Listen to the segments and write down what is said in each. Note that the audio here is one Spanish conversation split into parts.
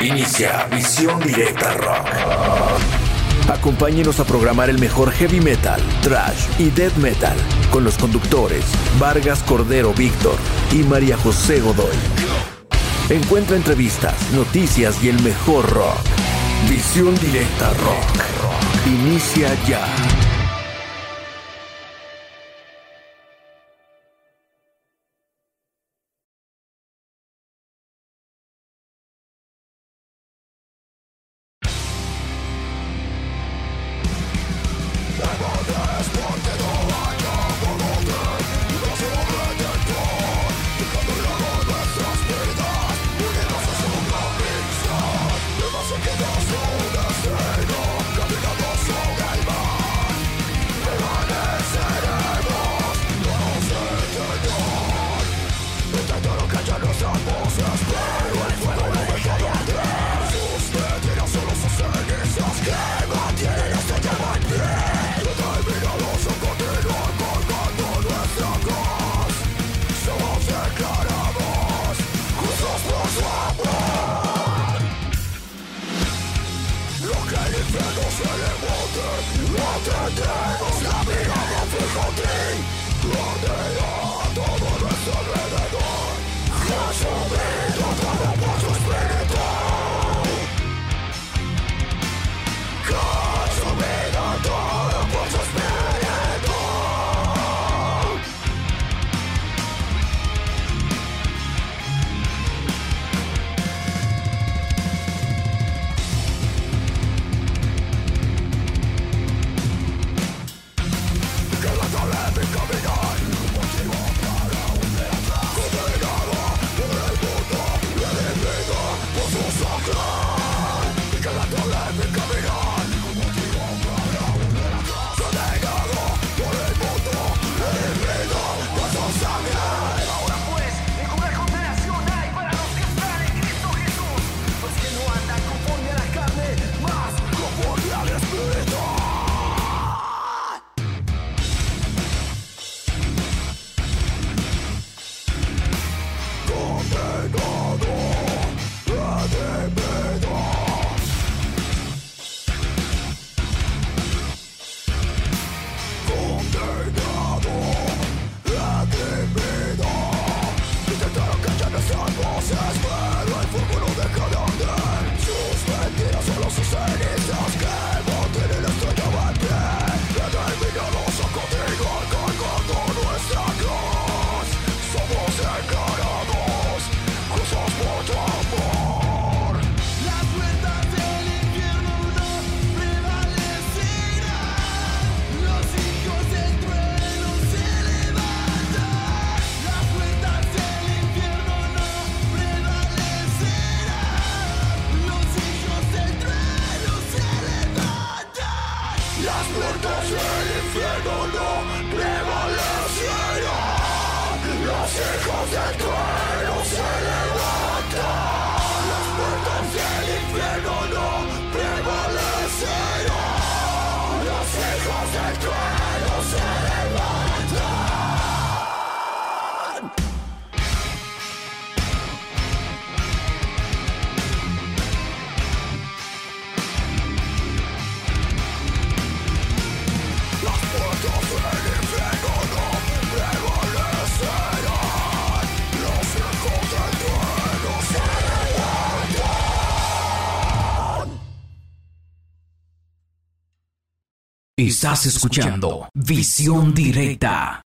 Inicia Visión Directa Rock. Acompáñenos a programar el mejor heavy metal, trash y death metal con los conductores Vargas Cordero Víctor y María José Godoy. Encuentra entrevistas, noticias y el mejor rock. Visión Directa Rock. Inicia ya. Estás escuchando Visión Directa.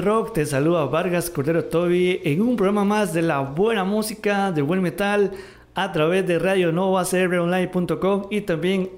De Rock, te saluda Vargas Cordero Toby en un programa más de la buena música, del buen metal, a través de Radio Nova Online.com y también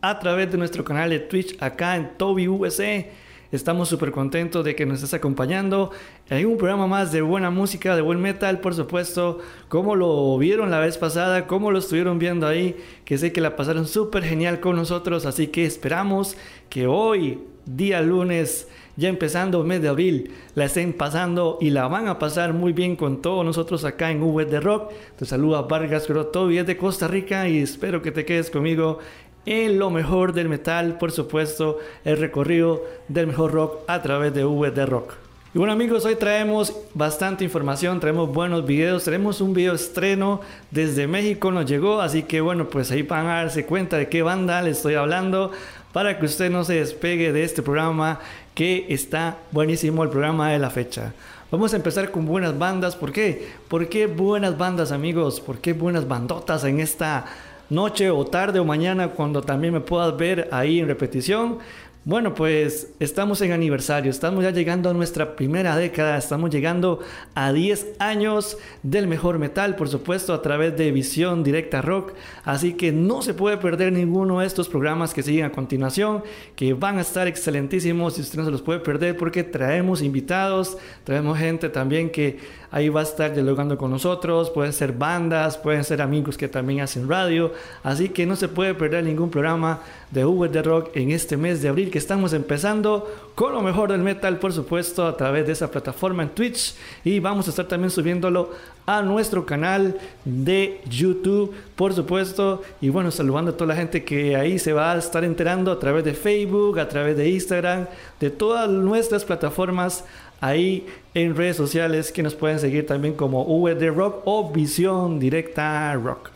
a través de nuestro canal de Twitch acá en Toby USA. Estamos súper contentos de que nos estés acompañando en un programa más de buena música, de buen metal, por supuesto. Como lo vieron la vez pasada, como lo estuvieron viendo ahí, que sé que la pasaron súper genial con nosotros. Así que esperamos que hoy, día lunes, ya empezando de abril, la estén pasando y la van a pasar muy bien con todos nosotros acá en V de Rock. Te saluda Vargas Grotovi de Costa Rica y espero que te quedes conmigo en lo mejor del metal, por supuesto, el recorrido del mejor rock a través de VD Rock. Y bueno amigos, hoy traemos bastante información, traemos buenos videos, tenemos un video estreno desde México, nos llegó, así que bueno, pues ahí van a darse cuenta de qué banda le estoy hablando para que usted no se despegue de este programa que está buenísimo el programa de la fecha. Vamos a empezar con buenas bandas, ¿por qué? ¿Por qué buenas bandas amigos? ¿Por qué buenas bandotas en esta noche o tarde o mañana cuando también me puedas ver ahí en repetición. Bueno, pues estamos en aniversario, estamos ya llegando a nuestra primera década, estamos llegando a 10 años del mejor metal, por supuesto, a través de Visión Directa Rock, así que no se puede perder ninguno de estos programas que siguen a continuación, que van a estar excelentísimos y usted no se los puede perder porque traemos invitados, traemos gente también que ahí va a estar dialogando con nosotros, pueden ser bandas, pueden ser amigos que también hacen radio, así que no se puede perder ningún programa de V de Rock en este mes de abril que estamos empezando con lo mejor del metal, por supuesto, a través de esa plataforma en Twitch. Y vamos a estar también subiéndolo a nuestro canal de YouTube, por supuesto, y bueno, saludando a toda la gente que ahí se va a estar enterando a través de Facebook, a través de Instagram, de todas nuestras plataformas ahí en redes sociales que nos pueden seguir también como VD Rock o Visión Directa Rock.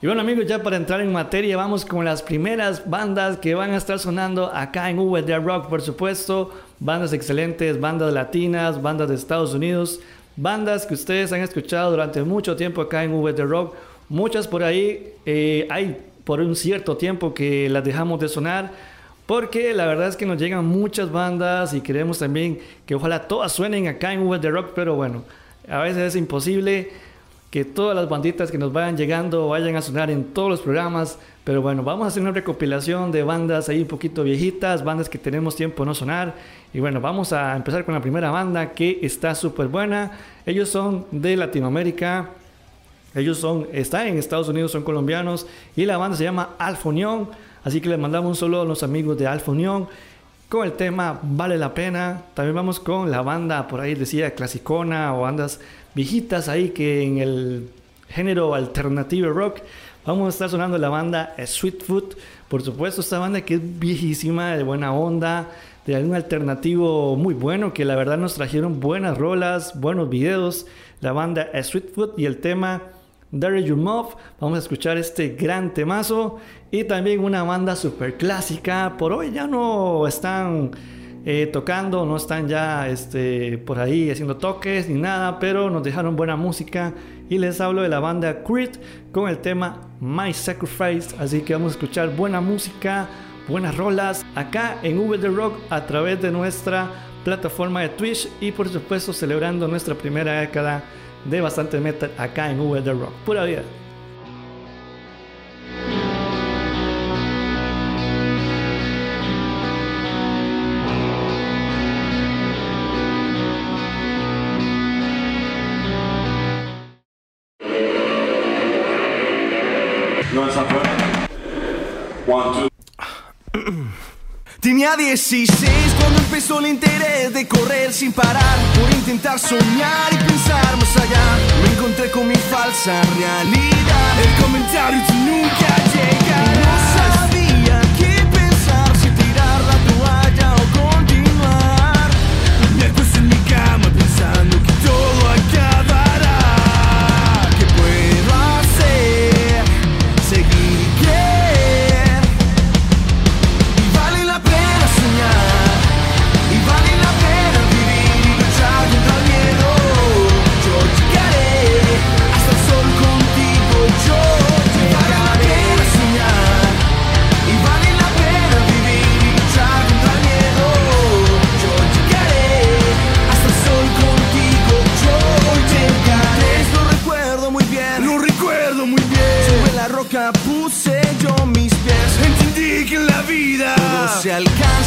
Y bueno amigos, ya para entrar en materia, vamos con las primeras bandas que van a estar sonando acá en VD Rock, por supuesto. Bandas excelentes, bandas latinas, bandas de Estados Unidos, bandas que ustedes han escuchado durante mucho tiempo acá en VD Rock. Muchas por ahí, eh, hay por un cierto tiempo que las dejamos de sonar. Porque la verdad es que nos llegan muchas bandas y queremos también que ojalá todas suenen acá en VD Rock, pero bueno, a veces es imposible que todas las banditas que nos vayan llegando vayan a sonar en todos los programas. Pero bueno, vamos a hacer una recopilación de bandas ahí un poquito viejitas, bandas que tenemos tiempo no sonar. Y bueno, vamos a empezar con la primera banda que está súper buena. Ellos son de Latinoamérica. Ellos son, están en Estados Unidos, son colombianos. Y la banda se llama Alfa Unión. Así que les mandamos un saludo a los amigos de Alfa Unión con el tema Vale la Pena. También vamos con la banda, por ahí decía, clasicona o bandas viejitas ahí que en el género alternativo rock vamos a estar sonando la banda Sweetfoot. Por supuesto, esta banda que es viejísima, de buena onda, de algún alternativo muy bueno, que la verdad nos trajeron buenas rolas, buenos videos. La banda Sweetfoot y el tema Dare You Move. Vamos a escuchar este gran temazo. Y también una banda super clásica. Por hoy ya no están eh, tocando, no están ya este, por ahí haciendo toques ni nada, pero nos dejaron buena música. Y les hablo de la banda Creed con el tema My Sacrifice. Así que vamos a escuchar buena música, buenas rolas acá en V The Rock a través de nuestra plataforma de Twitch y por supuesto celebrando nuestra primera década de bastante metal acá en V The Rock. Pura vida. Tenía 16 cuando empezó el interés de correr sin parar Por intentar soñar y pensar más allá. Me encontré con mi falsa realidad. El comentario nunca llegarás alcanza.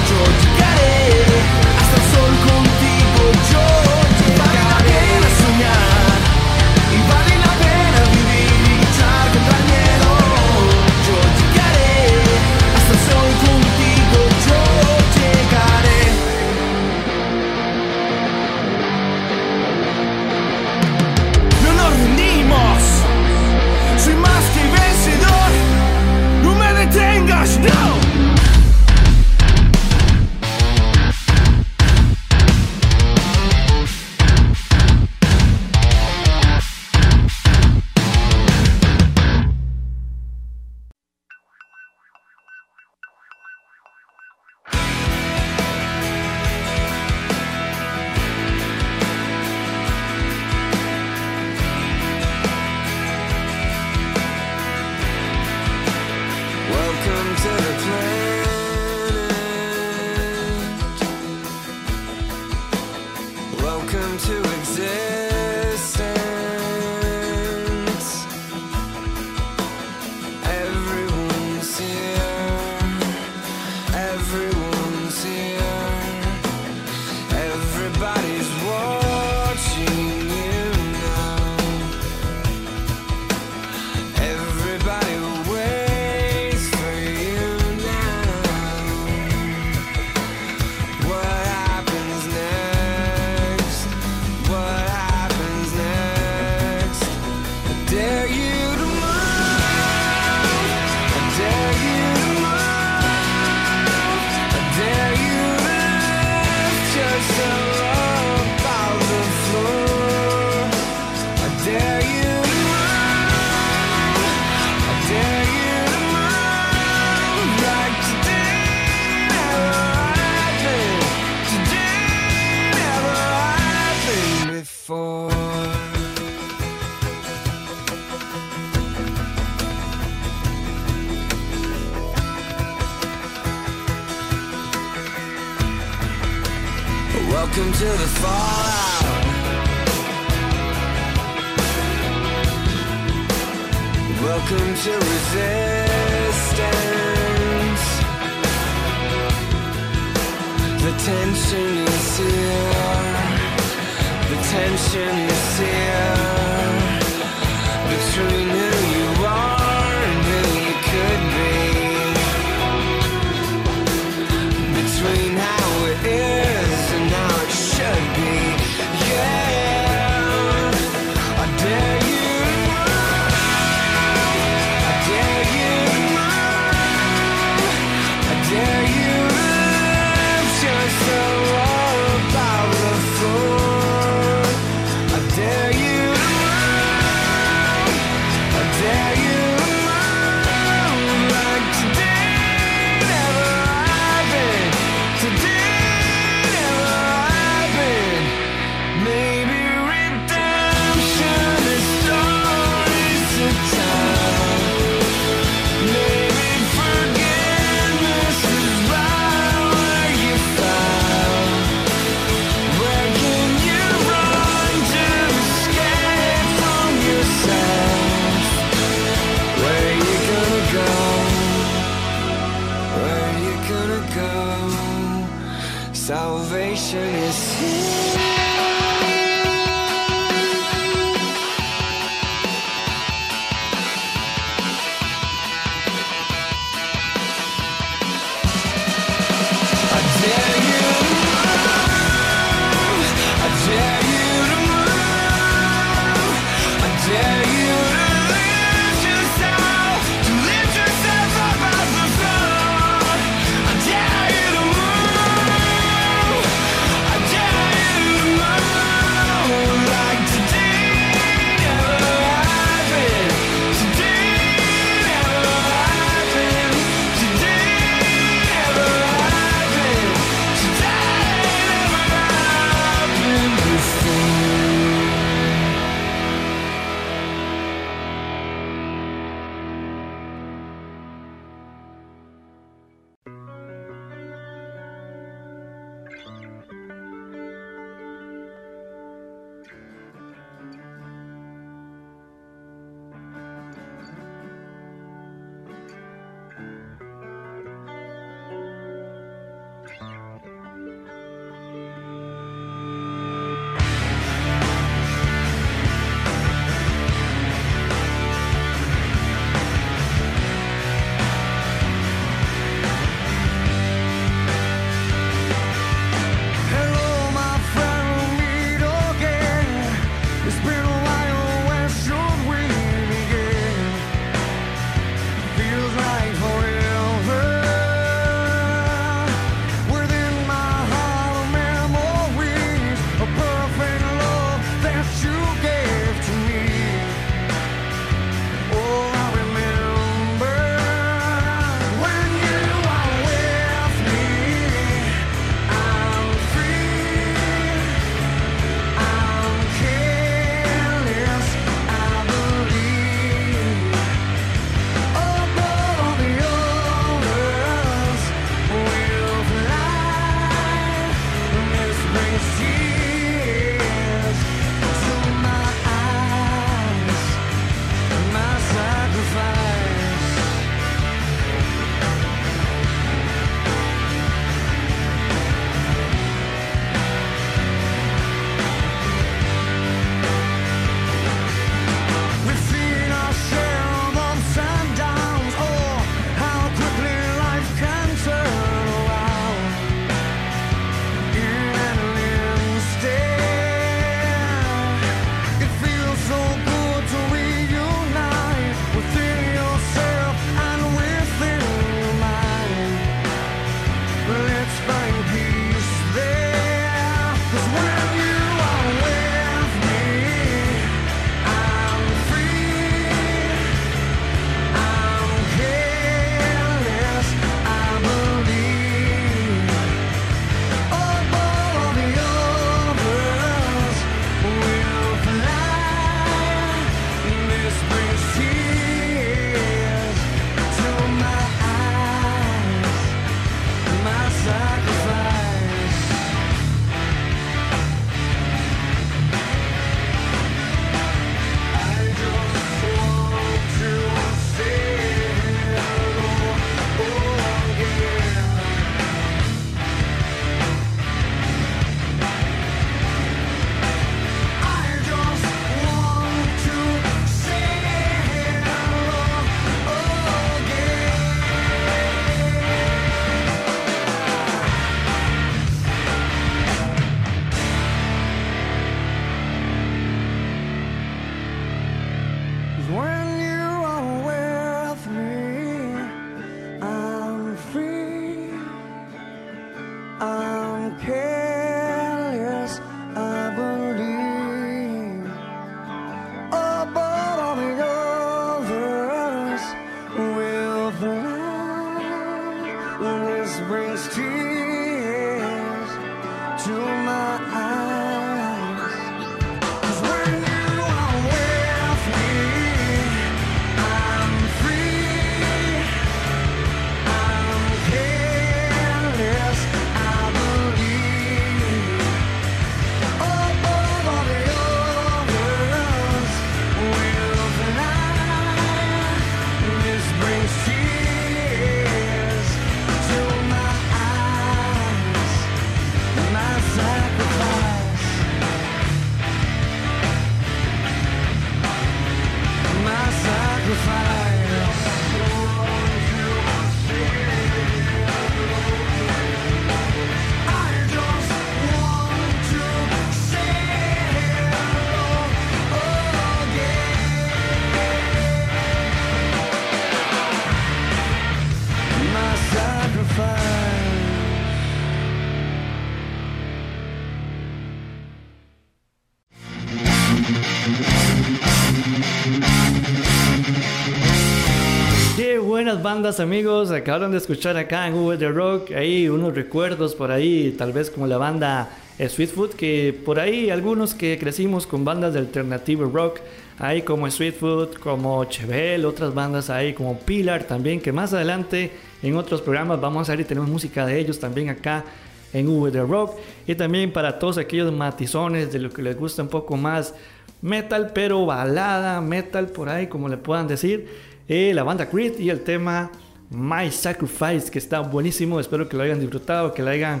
Bandas amigos, acabaron de escuchar acá en Google The Rock, ahí unos recuerdos por ahí, tal vez como la banda Sweetfoot, que por ahí algunos que crecimos con bandas de alternativo rock, ahí como Sweetfoot, como Chevel, otras bandas ahí como Pilar también, que más adelante en otros programas vamos a ver y tenemos música de ellos también acá en Google The Rock, y también para todos aquellos matizones de lo que les gusta un poco más metal, pero balada, metal por ahí, como le puedan decir eh, la banda Creed y el tema My Sacrifice, que está buenísimo. Espero que lo hayan disfrutado, que lo hayan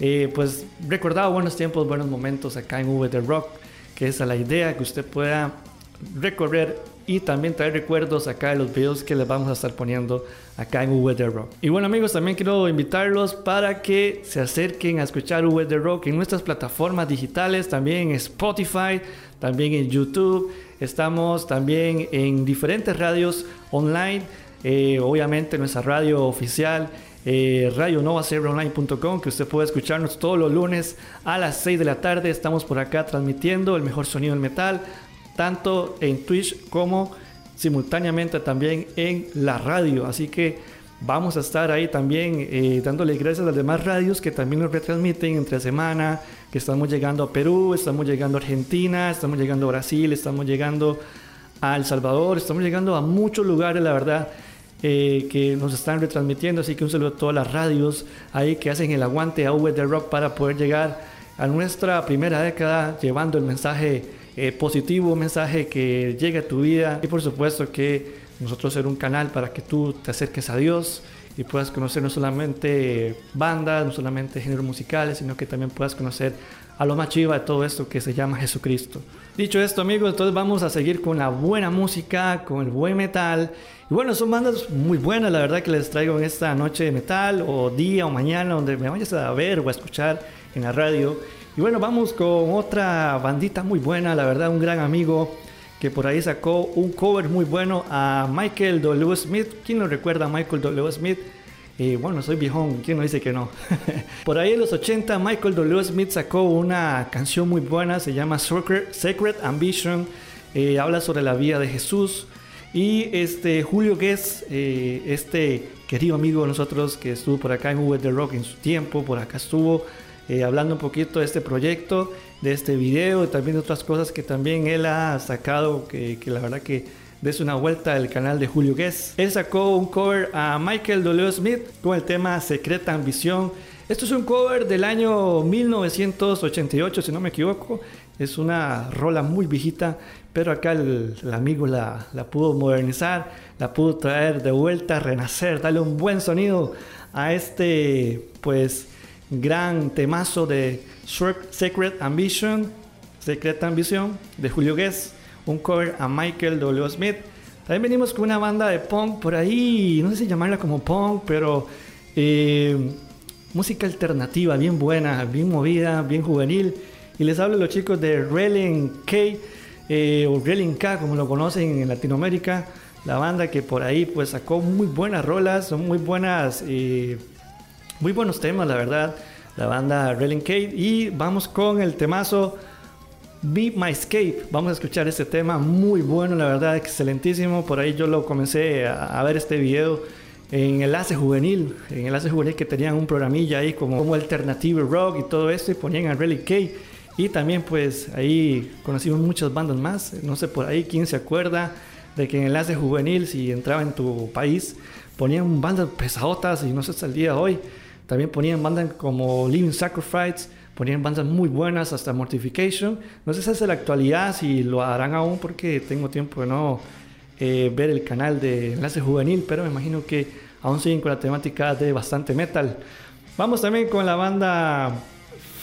eh, pues recordado buenos tiempos, buenos momentos acá en V The Rock, que es la idea, que usted pueda recorrer y también traer recuerdos acá de los videos que les vamos a estar poniendo acá en V The Rock. Y bueno amigos, también quiero invitarlos para que se acerquen a escuchar V The Rock en nuestras plataformas digitales, también en Spotify, también en YouTube. Estamos también en diferentes radios online. Eh, obviamente nuestra radio oficial, eh, radionovacerebroonline.com, que usted puede escucharnos todos los lunes a las 6 de la tarde. Estamos por acá transmitiendo el mejor sonido del metal, tanto en Twitch como simultáneamente también en la radio. Así que vamos a estar ahí también eh, dándole gracias a las demás radios que también nos retransmiten entre semana, estamos llegando a Perú, estamos llegando a Argentina, estamos llegando a Brasil, estamos llegando a El Salvador, estamos llegando a muchos lugares, la verdad. Eh, que nos están retransmitiendo, así que un saludo a todas las radios ahí que hacen el aguante a V de Rock para poder llegar a nuestra primera década llevando el mensaje eh, positivo, un mensaje que llegue a tu vida y por supuesto que nosotros ser un canal para que tú te acerques a Dios y puedas conocer no solamente bandas, no solamente géneros musicales, sino que también puedas conocer a lo más chiva de todo esto que se llama Jesucristo. Dicho esto, amigos, entonces vamos a seguir con la buena música, con el buen metal. Y bueno, son bandas muy buenas, la verdad, que les traigo en esta noche de metal, o día o mañana, donde me vayas a ver o a escuchar en la radio. Y bueno, vamos con otra bandita muy buena, la verdad, un gran amigo que por ahí sacó un cover muy bueno a Michael W. Smith. ¿Quién no recuerda a Michael W. Smith? Eh, bueno, soy viejón, ¿quién no dice que no? por ahí en los 80 Michael W. Smith sacó una canción muy buena, se llama Sacred Ambition, eh, habla sobre la vida de Jesús. Y este Julio Guess, eh, este querido amigo de nosotros que estuvo por acá en V The Rock en su tiempo, por acá estuvo hablando un poquito de este proyecto de este video y también de otras cosas que también él ha sacado, que, que la verdad que des una vuelta al canal de Julio Guess. Él sacó un cover a Michael W. Smith con el tema Secreta Ambición. Esto es un cover del año 1988, si no me equivoco. Es una rola muy viejita, pero acá el, el amigo la, la, pudo modernizar, la pudo traer de vuelta, renacer, darle un buen sonido a este, pues, gran temazo de Secret Ambition, Secreta Ambición de Julio Guess, un cover a Michael W. Smith. También venimos con una banda de punk por ahí, no sé si llamarla como punk, pero eh, música alternativa, bien buena, bien movida, bien juvenil. Y les hablo a los chicos de Relin K, eh, o Relin K, como lo conocen en Latinoamérica. La banda que por ahí pues sacó muy buenas rolas, son muy buenas, eh, muy buenos temas, la verdad la banda Relling Kate. Y vamos con el temazo Be My Escape. Vamos a escuchar este tema muy bueno, la verdad, excelentísimo. Por ahí yo lo comencé a, ver este video en Enlace Juvenil, en Enlace Juvenil que tenían un programilla ahí como, como Alternative Rock y todo esto y ponían a Relly Kate. Y también pues ahí conocimos muchas bandas más. No sé por ahí quién se acuerda de que en Enlace Juvenil, si entraba en tu país, ponían bandas pesadotas y no sé hasta el día de hoy. También ponían bandas como Living Sacrifice, ponían bandas muy buenas hasta Mortification. No sé si es la actualidad, si lo harán aún porque tengo tiempo de no eh, ver el canal de Enlace Juvenil, pero me imagino que aún siguen con la temática de bastante metal. Vamos también con la banda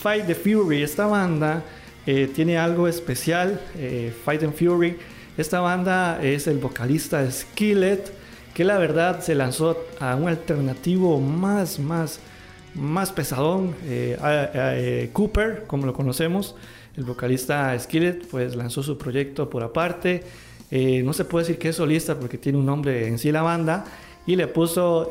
Fight the Fury. Esta banda eh, tiene algo especial, eh, Fight and Fury. Esta banda es el vocalista Skillet, que la verdad se lanzó a un alternativo más, más más pesadón, eh, eh, Cooper, como lo conocemos, el vocalista Skillet, pues lanzó su proyecto por aparte. Eh, no se puede decir que es solista porque tiene un nombre en sí la banda. Y le puso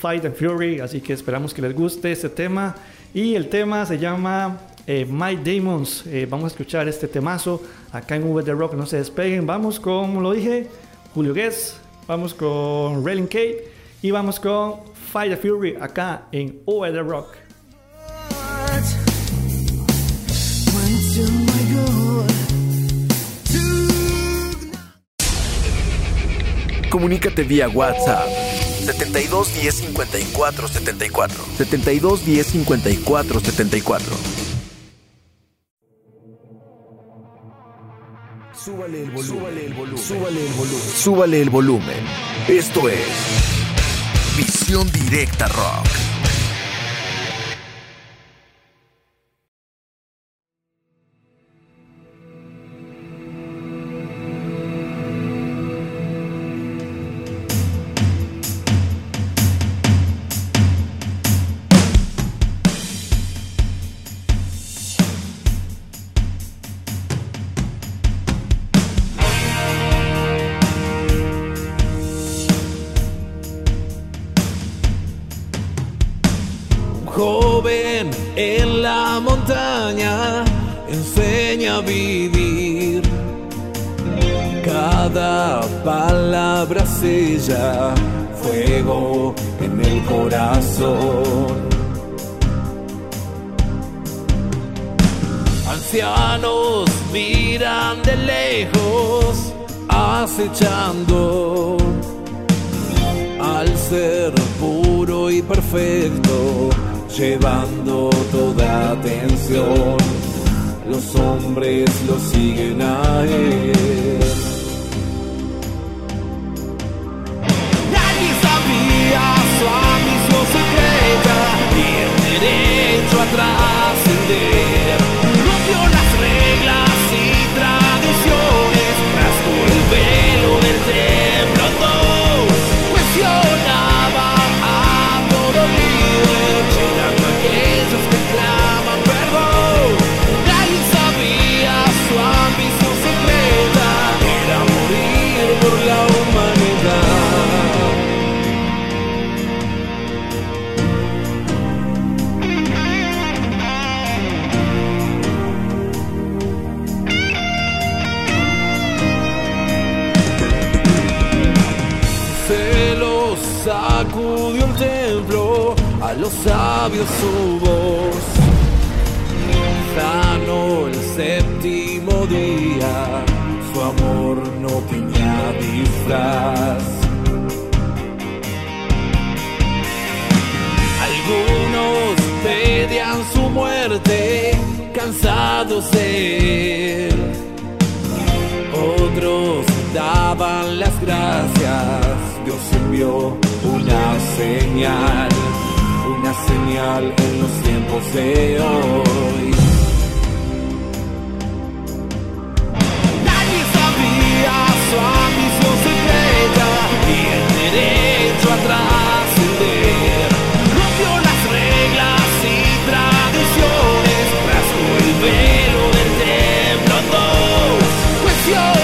Fight and Fury, así que esperamos que les guste este tema. Y el tema se llama eh, My Demons. Eh, vamos a escuchar este temazo acá en V The Rock. No se despeguen. Vamos como lo dije, Julio Guess. Vamos con Railing K. Y vamos con Fire Fury acá en V The Rock. Comunícate vía WhatsApp 72 10 54 74 72 10 54 74 Súbale el volumen. Súbale el volumen. Súbale el volumen. Súbale el volumen. Esto es Visión Directa Rock. Acechando al ser puro y perfecto llevando toda atención. Los hombres lo siguen a él. Nadie sabía su ambición secreta y el derecho a los sabios su voz. Sanó el séptimo día, su amor no tenía disfraz. Algunos pedían su muerte, cansados de él. Otros daban las gracias. Dios envió una señal, señal en los tiempos de hoy. Nadie sabía su ambición secreta y el derecho a trascender. Rompió las reglas y tradiciones, rasgó el velo del templo dos. Cuestionaba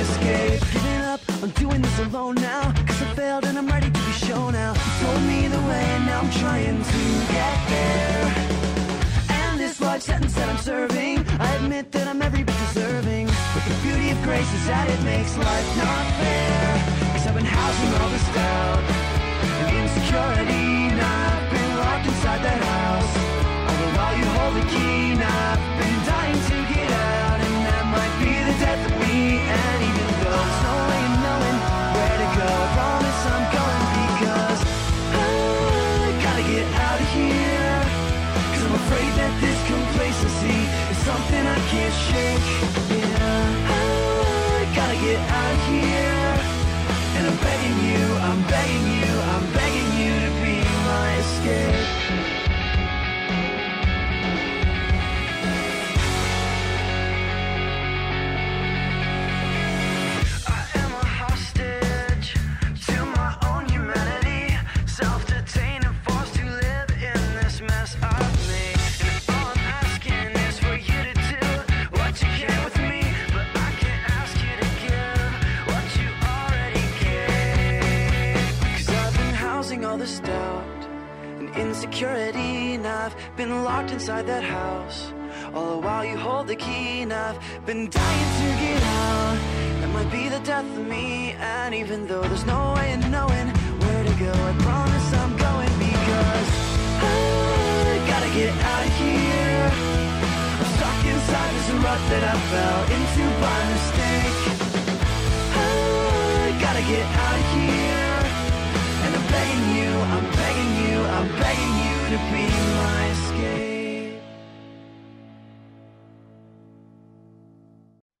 escape. Giving up, I'm doing this alone now. Cause I failed and I'm ready to be shown out. You told me the way and now I'm trying to get there. And this life sentence that I'm serving, I admit that I'm every bit deserving. But the beauty of grace is that it makes life not fair. Cause I've been housing all this doubt and insecurity. And I've been locked inside that house. The while you hold the key, and I've been dying to something I can't shake. Yeah, oh, I gotta get out this doubt and insecurity, and I've been locked inside that house. All the while you hold the key, and I've been dying to get out. That might be the death of me, and even though there's no way of knowing where to go, I promise I'm going because I gotta get out of here. I'm stuck inside this rut that I fell into by mistake. I gotta get out of here. Begging you, I'm begging you, I'm begging you to be my escape.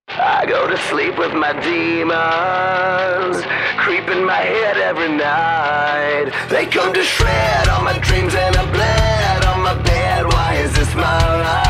I go to sleep with my demons creeping my head every night. They come to shred all my dreams and I bled on my bed. Why is this my life?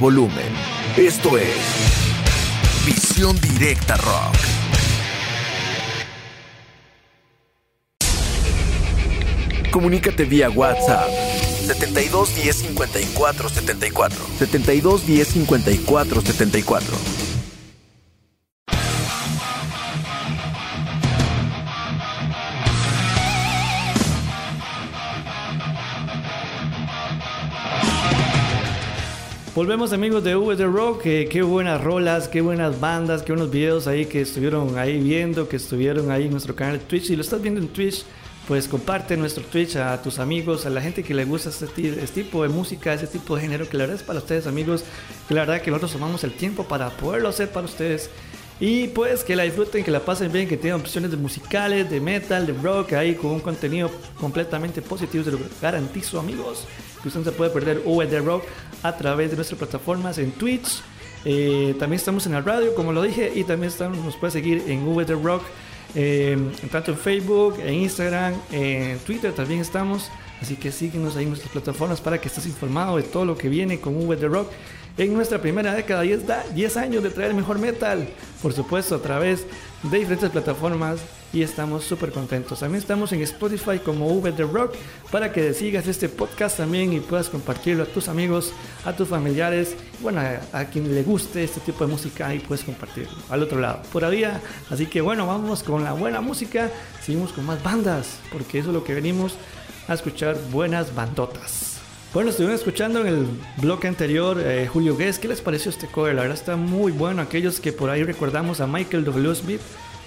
Volumen. Esto es Visión Directa Rock. Comunícate vía WhatsApp 72 10 54 74 72 10 54 74 Volvemos amigos de V The Rock, que qué buenas rolas, qué buenas bandas, qué buenos videos ahí que estuvieron ahí viendo, que estuvieron ahí en nuestro canal de Twitch. Si lo estás viendo en Twitch, pues comparte nuestro Twitch a tus amigos, a la gente que le gusta este, este tipo de música, ese tipo de género, que la verdad es para ustedes amigos, que la verdad que nosotros tomamos el tiempo para poderlo hacer para ustedes. Y pues que la disfruten, que la pasen bien, que tengan opciones de musicales, de metal, de rock, ahí con un contenido completamente positivo, se lo garantizo amigos, que usted no se puede perder V The Rock a través de nuestras plataformas en Twitch. Eh, también estamos en la radio, como lo dije, y también estamos, nos puede seguir en V The Rock, eh, tanto en Facebook, en Instagram, en Twitter también estamos. Así que síguenos ahí en nuestras plataformas para que estés informado de todo lo que viene con V The Rock en nuestra primera década, 10, da- 10 años de traer mejor metal, por supuesto, a través de diferentes plataformas y estamos súper contentos. También estamos en Spotify como V The Rock para que sigas este podcast también y puedas compartirlo a tus amigos, a tus familiares, bueno, a, quien le guste este tipo de música ahí puedes compartirlo al otro lado, por día. Así que bueno, vamos con la buena música, seguimos con más bandas, porque eso es lo que venimos a escuchar buenas bandotas. Bueno, estuvieron escuchando en el bloque anterior eh, Julio Guess. ¿Qué les pareció este cover? La verdad está muy bueno. Aquellos que por ahí recordamos a Michael W. Smith,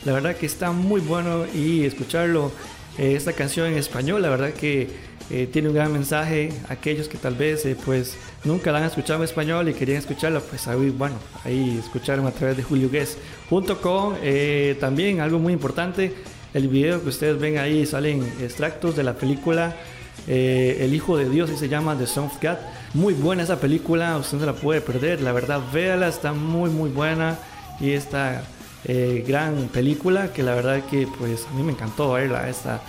la verdad que está muy bueno y escucharlo, eh, esta canción en español, la verdad que eh, tiene un gran mensaje. Aquellos que tal vez pues nunca la han escuchado en español y querían escucharla, pues ahí, bueno, ahí escucharon a través de Julio Guess. Junto con también algo muy importante, el video que ustedes ven ahí salen extractos de la película eh, El Hijo de Dios y se llama The Son of God. Muy buena esa película, usted no se la puede perder. La verdad, véala, está muy, muy buena. Y esta eh, gran película que la verdad que pues a mí me encantó verla, esta,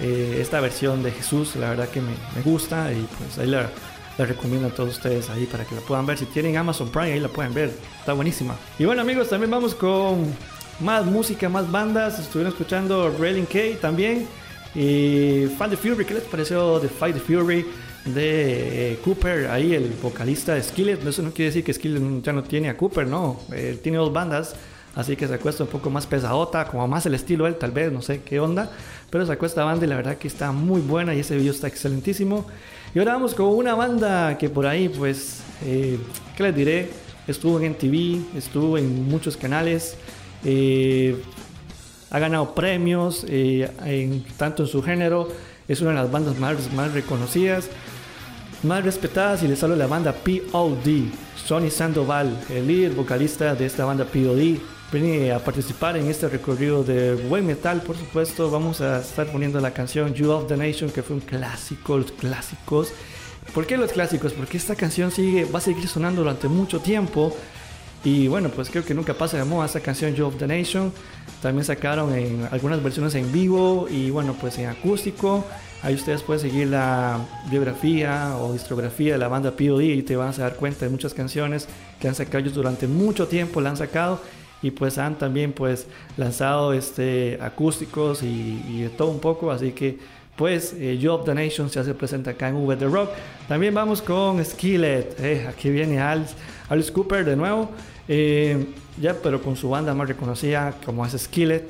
eh, esta versión de Jesús, la verdad que me, gusta y pues ahí la, la recomiendo a todos ustedes ahí para que la puedan ver. Si tienen Amazon Prime, ahí la pueden ver, está buenísima. Y bueno amigos, también vamos con más música, más bandas. Estuvieron escuchando Railing K también. Y Fight the Fury, ¿qué les pareció de Fight the Fury de eh, Cooper? Ahí el vocalista de Skillet. Eso no quiere decir que Skillet ya no tiene a Cooper, no. Él tiene dos bandas. Así que se acuesta un poco más pesadota, como más el estilo él, tal vez, no sé qué onda. Pero se acuesta banda y la verdad que está muy buena y ese video está excelentísimo. Y ahora vamos con una banda que por ahí, pues, eh, ¿qué les diré? Estuvo en MTV, estuvo en muchos canales. Eh, ha ganado premios eh, en- tanto en su género, es una de las bandas más, más reconocidas, más respetadas y les hablo de la banda POD. Sonny Sandoval, el líder vocalista de esta banda POD, viene a participar en este recorrido de buen metal, por supuesto. Vamos a estar poniendo la canción You of the Nation, que fue un clásico, los clásicos. ¿Por qué los clásicos? Porque esta canción sigue, va a seguir sonando durante mucho tiempo. Y bueno, pues creo que nunca pasa de moda esta canción Joy of the Nation. También sacaron en algunas versiones en vivo y bueno, pues en acústico. Ahí ustedes pueden seguir la biografía o historiografía de la banda POD y te vas a dar cuenta de muchas canciones que han sacado ellos durante mucho tiempo, la han sacado y pues han también pues lanzado este acústicos y, y de todo un poco, así que pues eh, Job the Nation ya se presenta acá en V The Rock. También vamos con Skillet, eh, aquí viene Alice, Alice Cooper de nuevo. Eh, ya, pero con su banda más reconocida como es Skillet,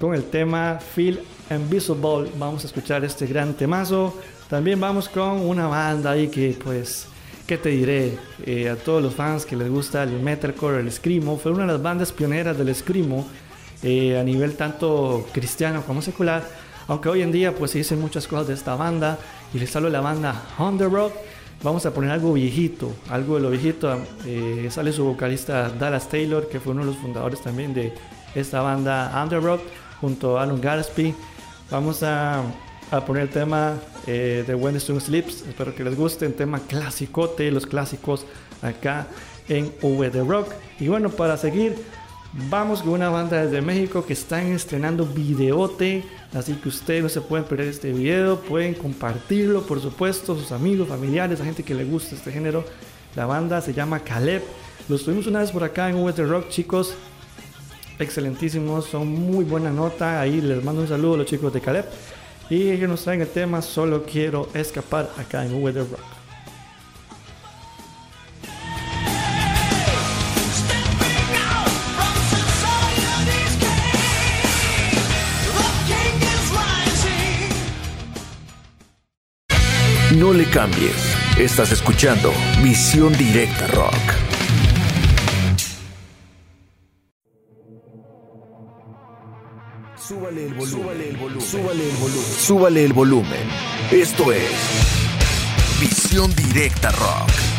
con el tema Feel Invisible, vamos a escuchar este gran temazo. También vamos con una banda ahí que, pues, ¿qué te diré? Eh, a todos los fans que les gusta el metalcore, el screamo, fue una de las bandas pioneras del screamo eh, a nivel tanto cristiano como secular. Aunque hoy en día, pues, se dicen muchas cosas de esta banda y les hablo de la banda Underworld. Rock Vamos a poner algo viejito, algo de lo viejito. Eh, sale su vocalista Dallas Taylor, que fue uno de los fundadores también de esta banda Underworld, junto a Alan Garsby. Vamos a, a, poner el tema eh, de When the Sleeps. Espero que les guste. Un tema clasicote, los clásicos acá en V the Rock. Y bueno, para seguir Vamos con una banda desde México que están estrenando videote, así que ustedes no se pueden perder este video, pueden compartirlo, por supuesto, sus amigos, familiares, a gente que le gusta este género. La banda se llama Caleb. Los tuvimos una vez por acá en US Rock, chicos. Excelentísimos, son muy buena nota. Ahí les mando un saludo a los chicos de Caleb. Y ellos nos traen el tema Solo quiero escapar acá en Weather Rock. No le cambies. Estás escuchando Misión Directa Rock. Súbale el volumen. Súbale el volumen. Esto es Misión Directa Rock.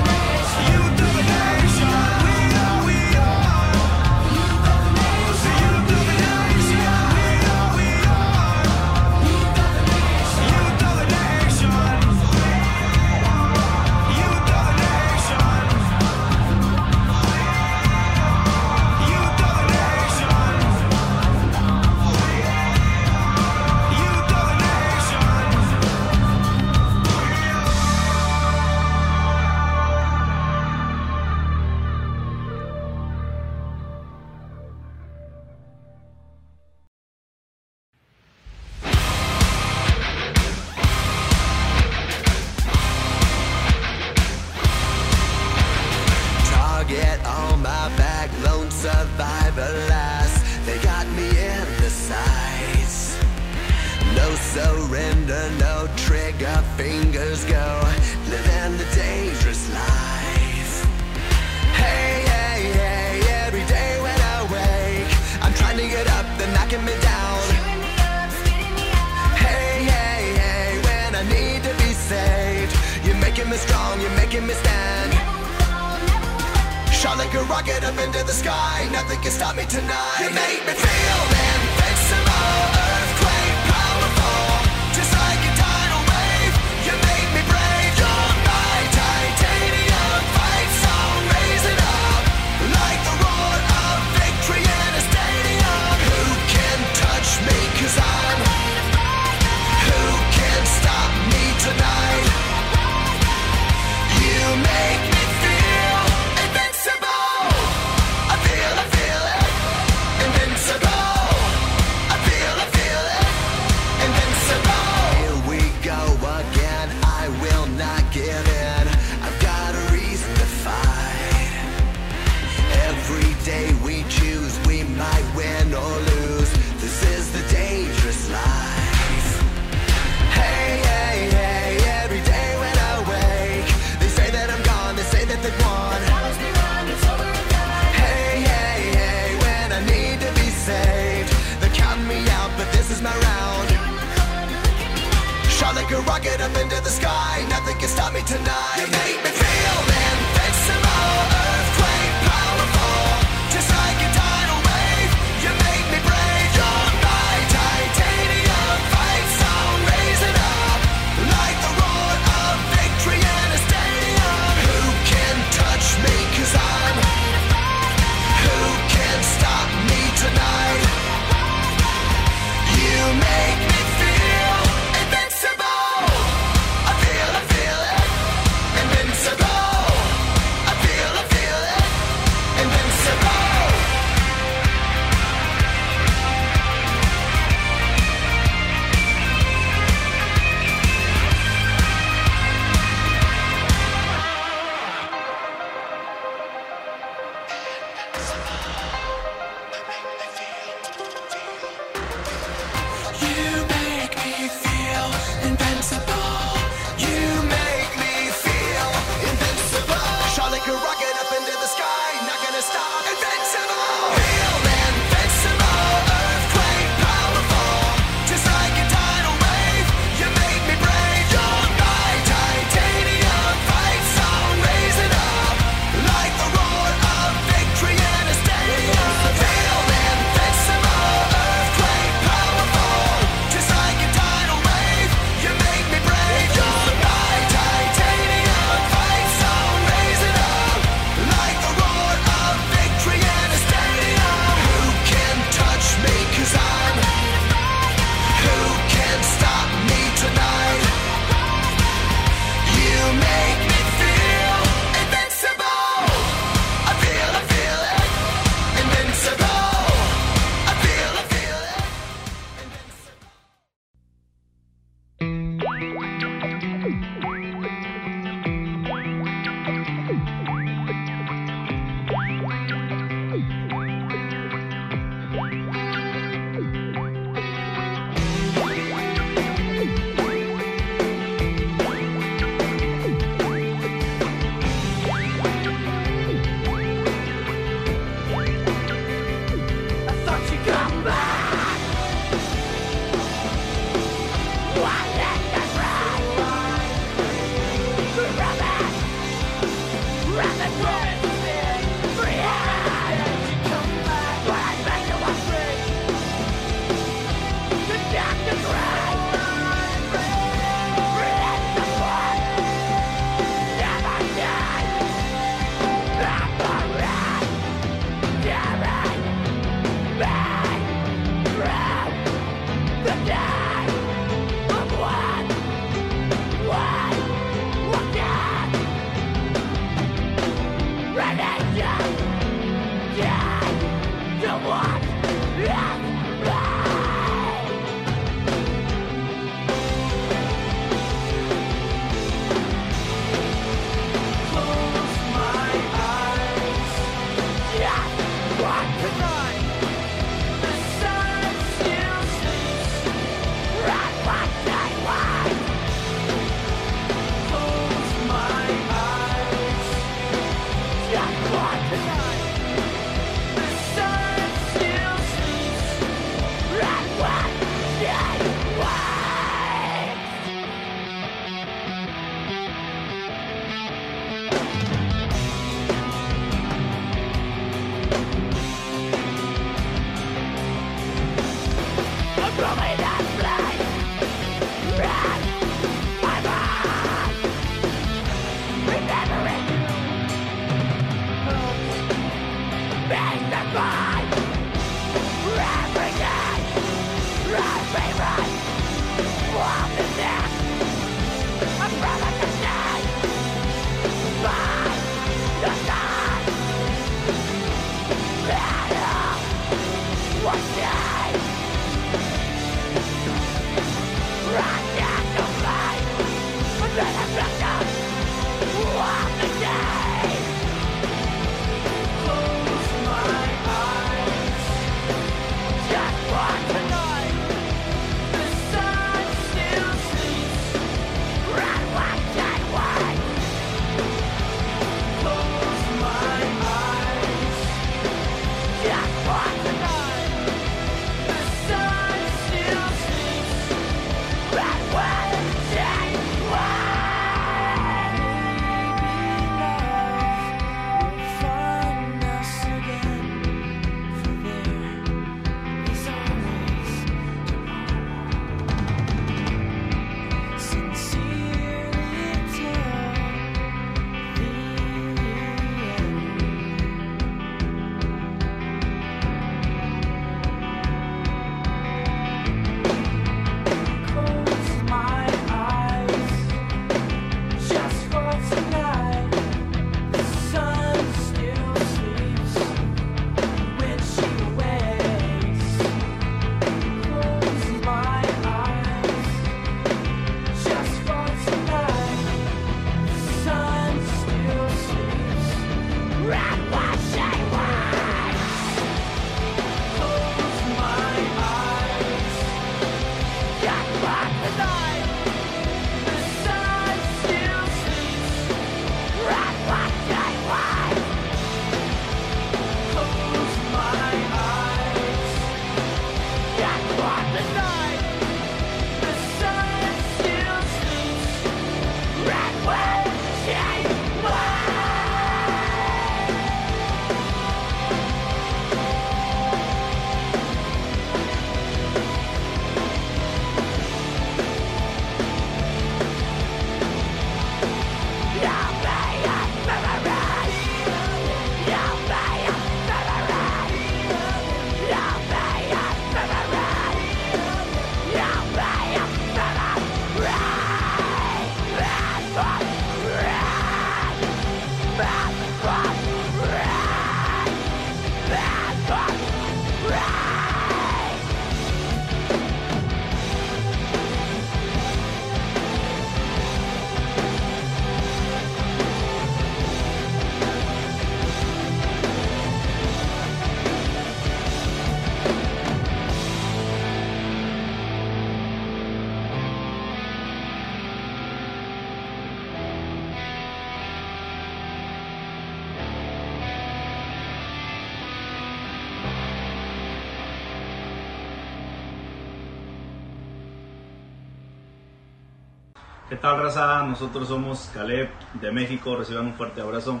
Tal? Nosotros somos Caleb de México. Reciban un fuerte abrazo.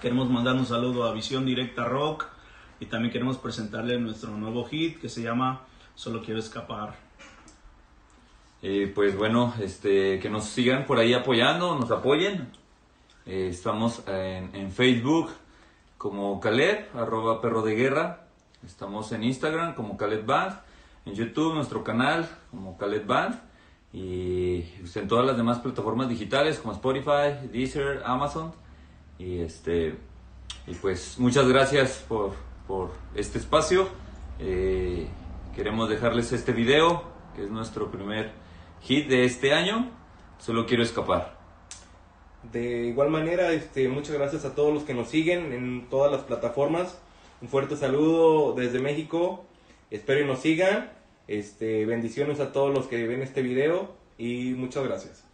Queremos mandar un saludo a Visión Directa Rock y también queremos presentarle nuestro nuevo hit que se llama Solo Quiero Escapar. Eh, pues bueno, este, que nos sigan por ahí apoyando, nos apoyen. Eh, estamos en, en Facebook como Caleb, arroba perro de guerra. Estamos en Instagram como Caleb Band. En YouTube nuestro canal como Caleb Band. Y pues, en todas las demás plataformas digitales como Spotify, Deezer, Amazon. Y este y pues muchas gracias por, por este espacio. Eh, queremos dejarles este video, que es nuestro primer hit de este año. Solo quiero escapar. De igual manera, este, muchas gracias a todos los que nos siguen en todas las plataformas. Un fuerte saludo desde México. Espero y nos sigan. Este, bendiciones a todos los que ven este video y muchas gracias.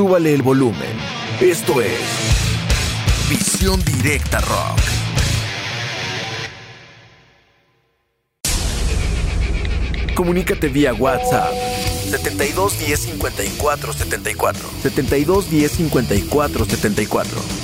Súbale el volumen. Esto es Visión Directa Rock. Comunícate vía WhatsApp 72 10 54 74 72 10 54 74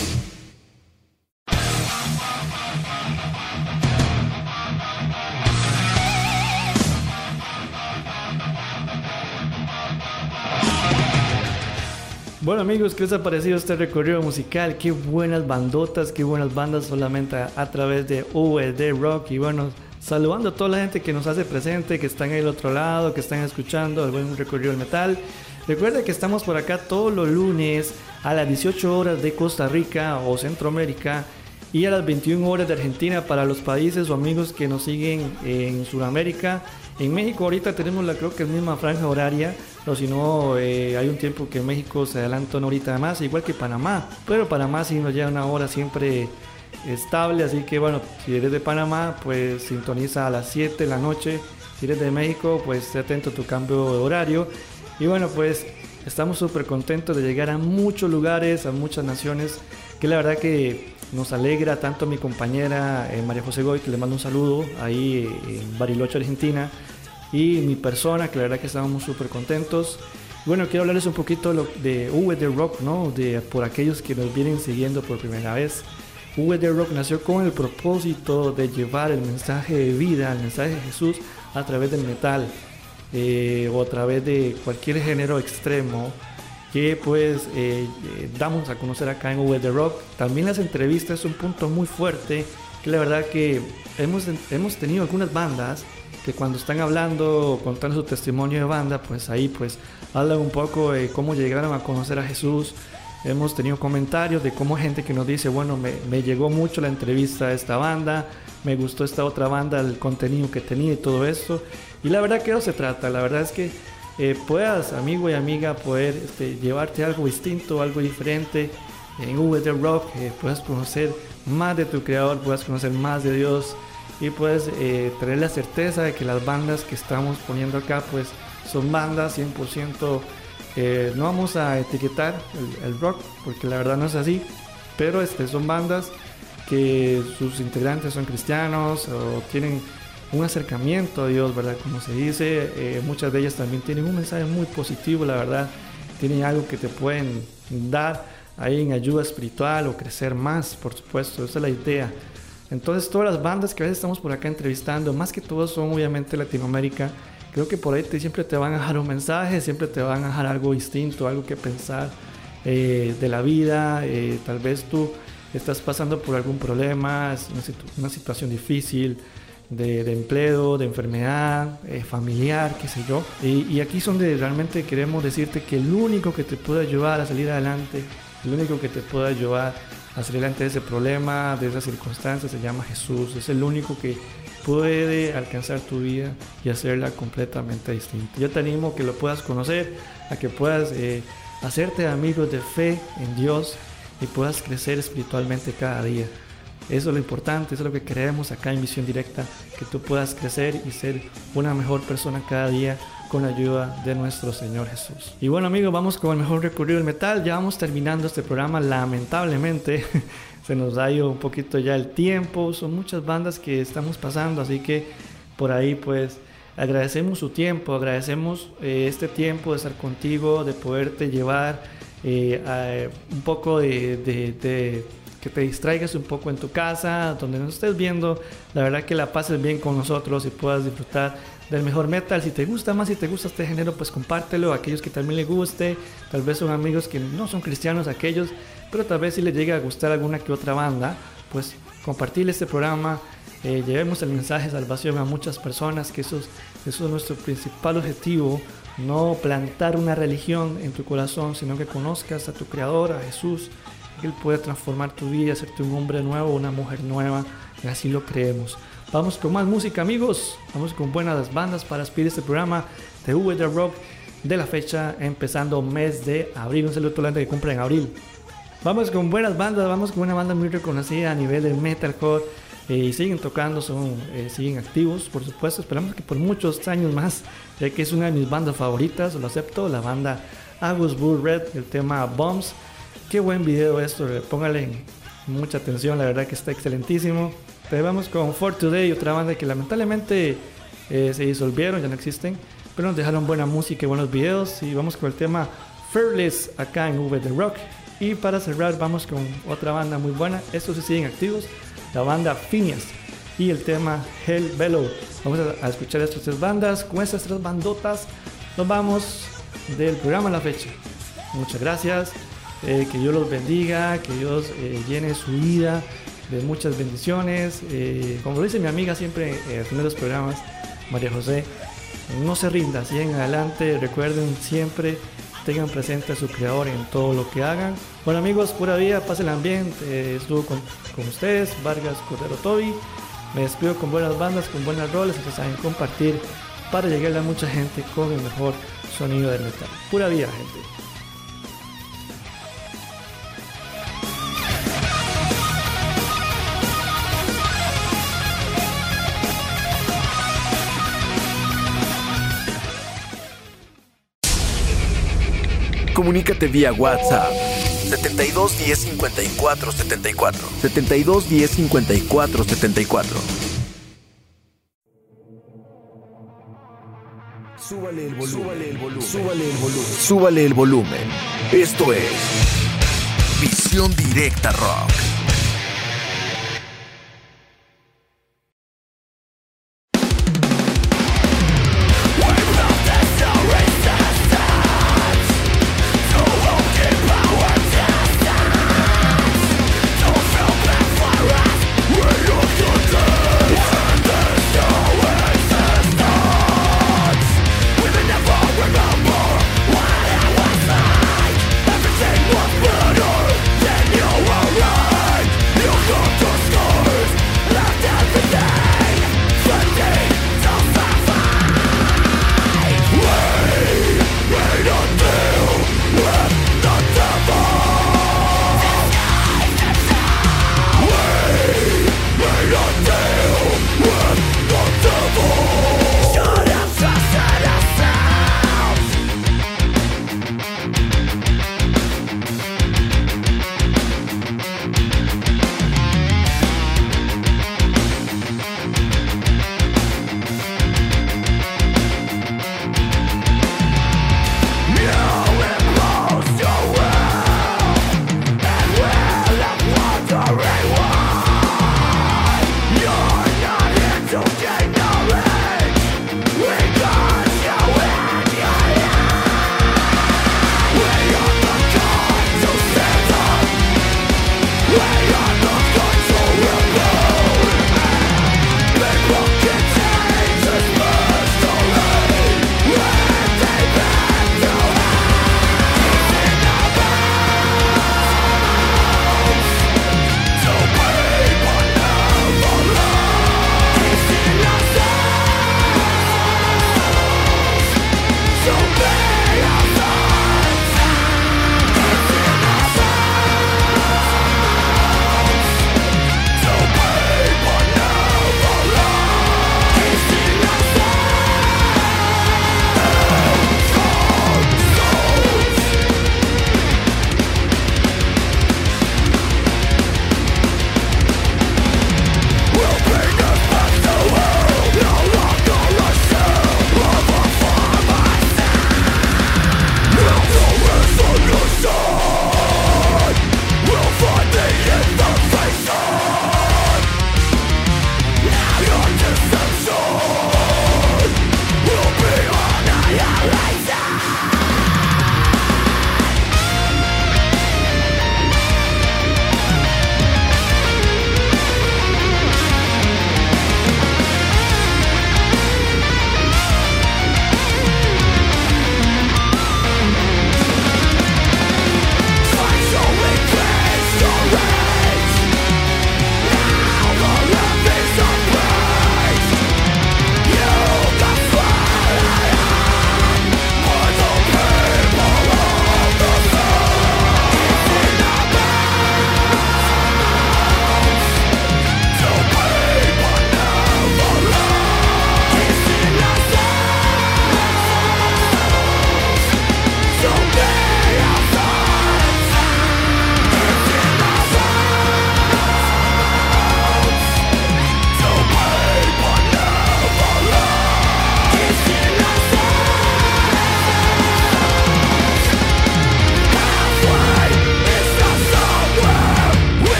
Bueno amigos, ¿qué les ha parecido este recorrido musical? Qué buenas bandotas, qué buenas bandas solamente a, través de VD Rock y bueno, saludando a toda la gente que nos hace presente, que están ahí al otro lado, que están escuchando el buen recorrido del metal. Recuerda que estamos por acá todos los lunes a las 18 horas de Costa Rica o Centroamérica y a las 21 horas de Argentina para los países o amigos que nos siguen en Sudamérica. En México ahorita tenemos la creo que misma franja horaria, o si no eh, hay un tiempo que México se adelanta una horita más, igual que Panamá, pero Panamá sí nos lleva una hora siempre estable, así que bueno, si eres de Panamá, pues sintoniza a las 7 de la noche, si eres de México, pues esté atento a tu cambio de horario. Y bueno, pues estamos súper contentos de llegar a muchos lugares, a muchas naciones, que la verdad que nos alegra tanto a mi compañera eh, María José Goy, que le mando un saludo ahí en Bariloche, Argentina, y mi persona, que la verdad que estábamos súper contentos. Bueno, quiero hablarles un poquito de, VD Rock, ¿no? De, por aquellos que nos vienen siguiendo por primera vez. VD Rock nació con el propósito de llevar el mensaje de vida, el mensaje de Jesús a través del metal eh, o a través de cualquier género extremo que pues eh, eh, damos a conocer acá en VD Rock. También las entrevistas es un punto muy fuerte que la verdad que hemos, hemos tenido algunas bandas que cuando están hablando, contando su testimonio de banda, pues ahí pues hablan un poco de cómo llegaron a conocer a Jesús. Hemos tenido comentarios de cómo gente que nos dice, bueno, me, me llegó mucho la entrevista de esta banda, me gustó esta otra banda, el contenido que tenía y todo esto. Y la verdad que eso se trata, la verdad es que eh, puedas, amigo y amiga, poder este, llevarte algo distinto, algo diferente en VD Rock, eh, puedas conocer más de tu creador, puedas conocer más de Dios y puedes eh, tener la certeza de que las bandas que estamos poniendo acá pues son bandas 100% eh, no vamos a etiquetar el, el rock porque la verdad no es así pero este, son bandas que sus integrantes son cristianos o tienen un acercamiento a Dios, ¿verdad? Como se dice, eh, muchas de ellas también tienen un mensaje muy positivo, la verdad, tienen algo que te pueden dar ahí en ayuda espiritual o crecer más, por supuesto, esa es la idea. Entonces todas las bandas que a veces estamos por acá entrevistando, más que todo son obviamente Latinoamérica, creo que por ahí te, siempre te van a dejar un mensaje, siempre te van a dejar algo distinto, algo que pensar eh, de la vida, eh, tal vez tú estás pasando por algún problema, una, situ- una situación difícil de, de empleo, de enfermedad, eh, familiar, qué sé yo. Y, y aquí es donde realmente queremos decirte que el único que te puede ayudar a salir adelante, el único que te puede ayudar a salir de ese problema, de esa circunstancia, se llama Jesús. Es el único que puede alcanzar tu vida y hacerla completamente distinta. Yo te animo a que lo puedas conocer, a que puedas eh, hacerte amigos de fe en Dios y puedas crecer espiritualmente cada día. Eso es lo importante, eso es lo que queremos acá en Visión Directa, que tú puedas crecer y ser una mejor persona cada día con la ayuda de nuestro Señor Jesús. Y bueno amigos, vamos con el mejor recorrido del metal. Ya vamos terminando este programa, lamentablemente. Se nos ha ido un poquito ya el tiempo, son muchas bandas que estamos pasando, así que por ahí pues agradecemos su tiempo, agradecemos eh, este tiempo de estar contigo, de poderte llevar eh, a- un poco de- que te distraigas un poco en tu casa, donde nos estés viendo, la verdad que la pases bien con nosotros y puedas disfrutar del mejor metal. Si te gusta más, si te gusta este género, pues compártelo. a Aquellos que también les guste, tal vez son amigos que no son cristianos, aquellos, pero tal vez si les llega a gustar alguna que otra banda, pues compartir este programa, eh, llevemos el mensaje de salvación a muchas personas, que eso es, eso es nuestro principal objetivo, no plantar una religión en tu corazón, sino que conozcas a tu Creador, a Jesús, Él puede transformar tu vida, hacerte un hombre nuevo, una mujer nueva, y así lo creemos. Vamos con más música, amigos. Vamos con buenas bandas para despedir este programa de VD Rock de la fecha empezando mes de abril. Un saludo a toda la gente que cumple en abril. Vamos con buenas bandas, vamos con una banda muy reconocida a nivel del metalcore. eh, y siguen tocando, son, eh, siguen activos, por supuesto. Esperamos que por muchos años más, ya que es una de mis bandas favoritas, lo acepto, la banda Agus Bull Red, el tema Bombs. Qué buen video esto, eh, póngale mucha atención, la verdad que está excelentísimo. Vamos con For Today, otra banda que lamentablemente eh, se disolvieron, ya no existen, pero nos dejaron buena música y buenos videos. Y vamos con el tema Fearless acá en V The Rock. Y para cerrar, vamos con otra banda muy buena. Estos sí siguen activos, la banda Phineas y el tema Hell Bellow. Vamos a, a escuchar estas tres bandas. Con estas tres bandotas, nos vamos del programa a la fecha. Muchas gracias. eh, que Dios los bendiga, que Dios eh, llene su vida de muchas bendiciones. Eh, como lo dice mi amiga siempre eh, al final de los programas, María José, no se rinda, sigan adelante, recuerden siempre, tengan presente a su creador en todo lo que hagan. Bueno amigos, pura vida, pasen el ambiente, estuvo con, con ustedes, Vargas Cordero Toby. Me despido con buenas bandas, con buenas roles, que saben compartir para llegarle a mucha gente con el mejor sonido del metal. Pura vida, gente. Comunícate vía WhatsApp 72 10 54 74 72 10 54 74 Súbale el volumen. Súbale el volumen. Súbale el volumen. Súbale el volumen. Esto es Visión Directa Rock.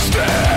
Stand.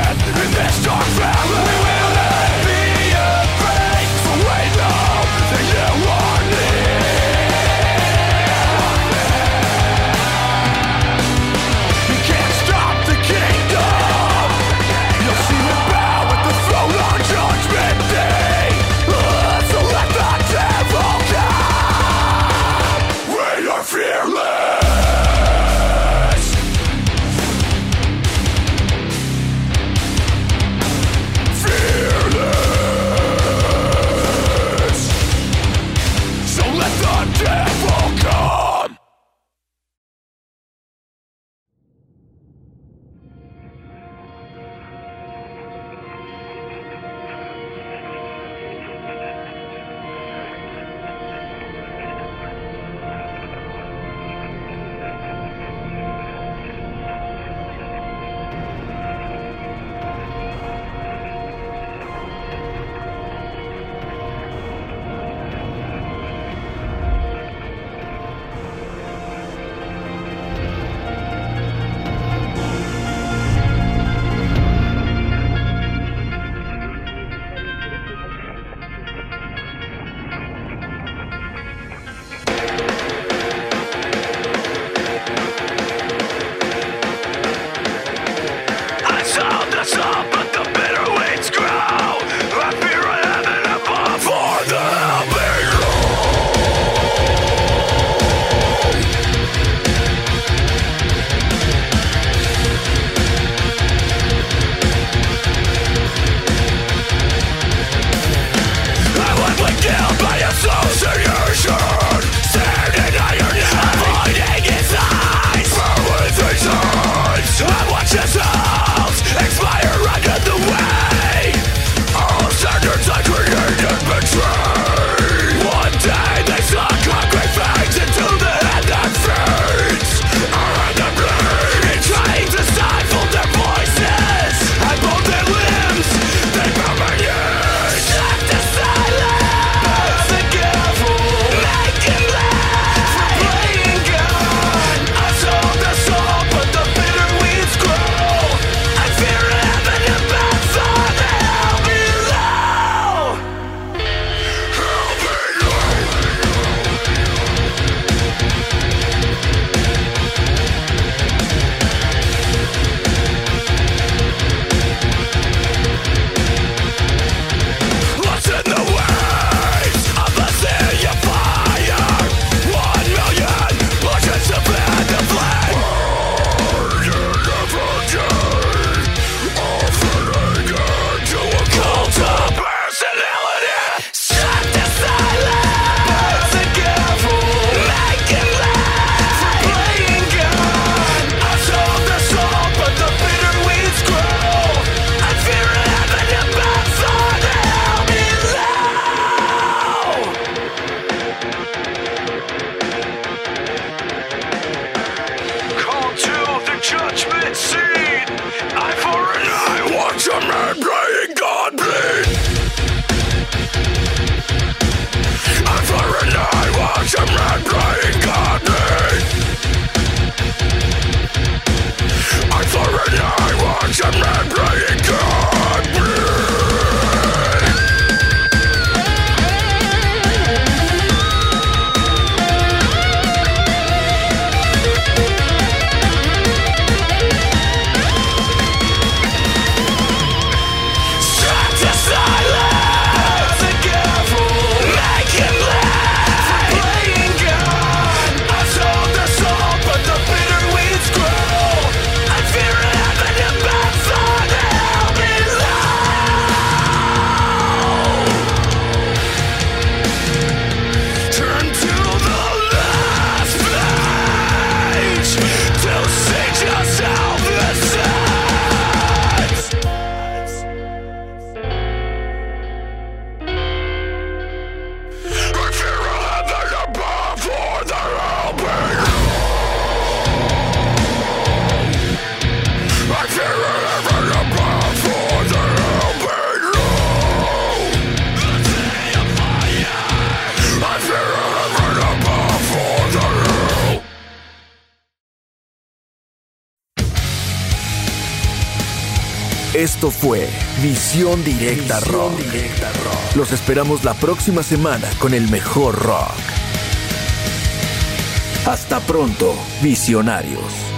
Esto fue Visión Directa Rock. Los esperamos la próxima semana con el mejor rock. Hasta pronto, visionarios.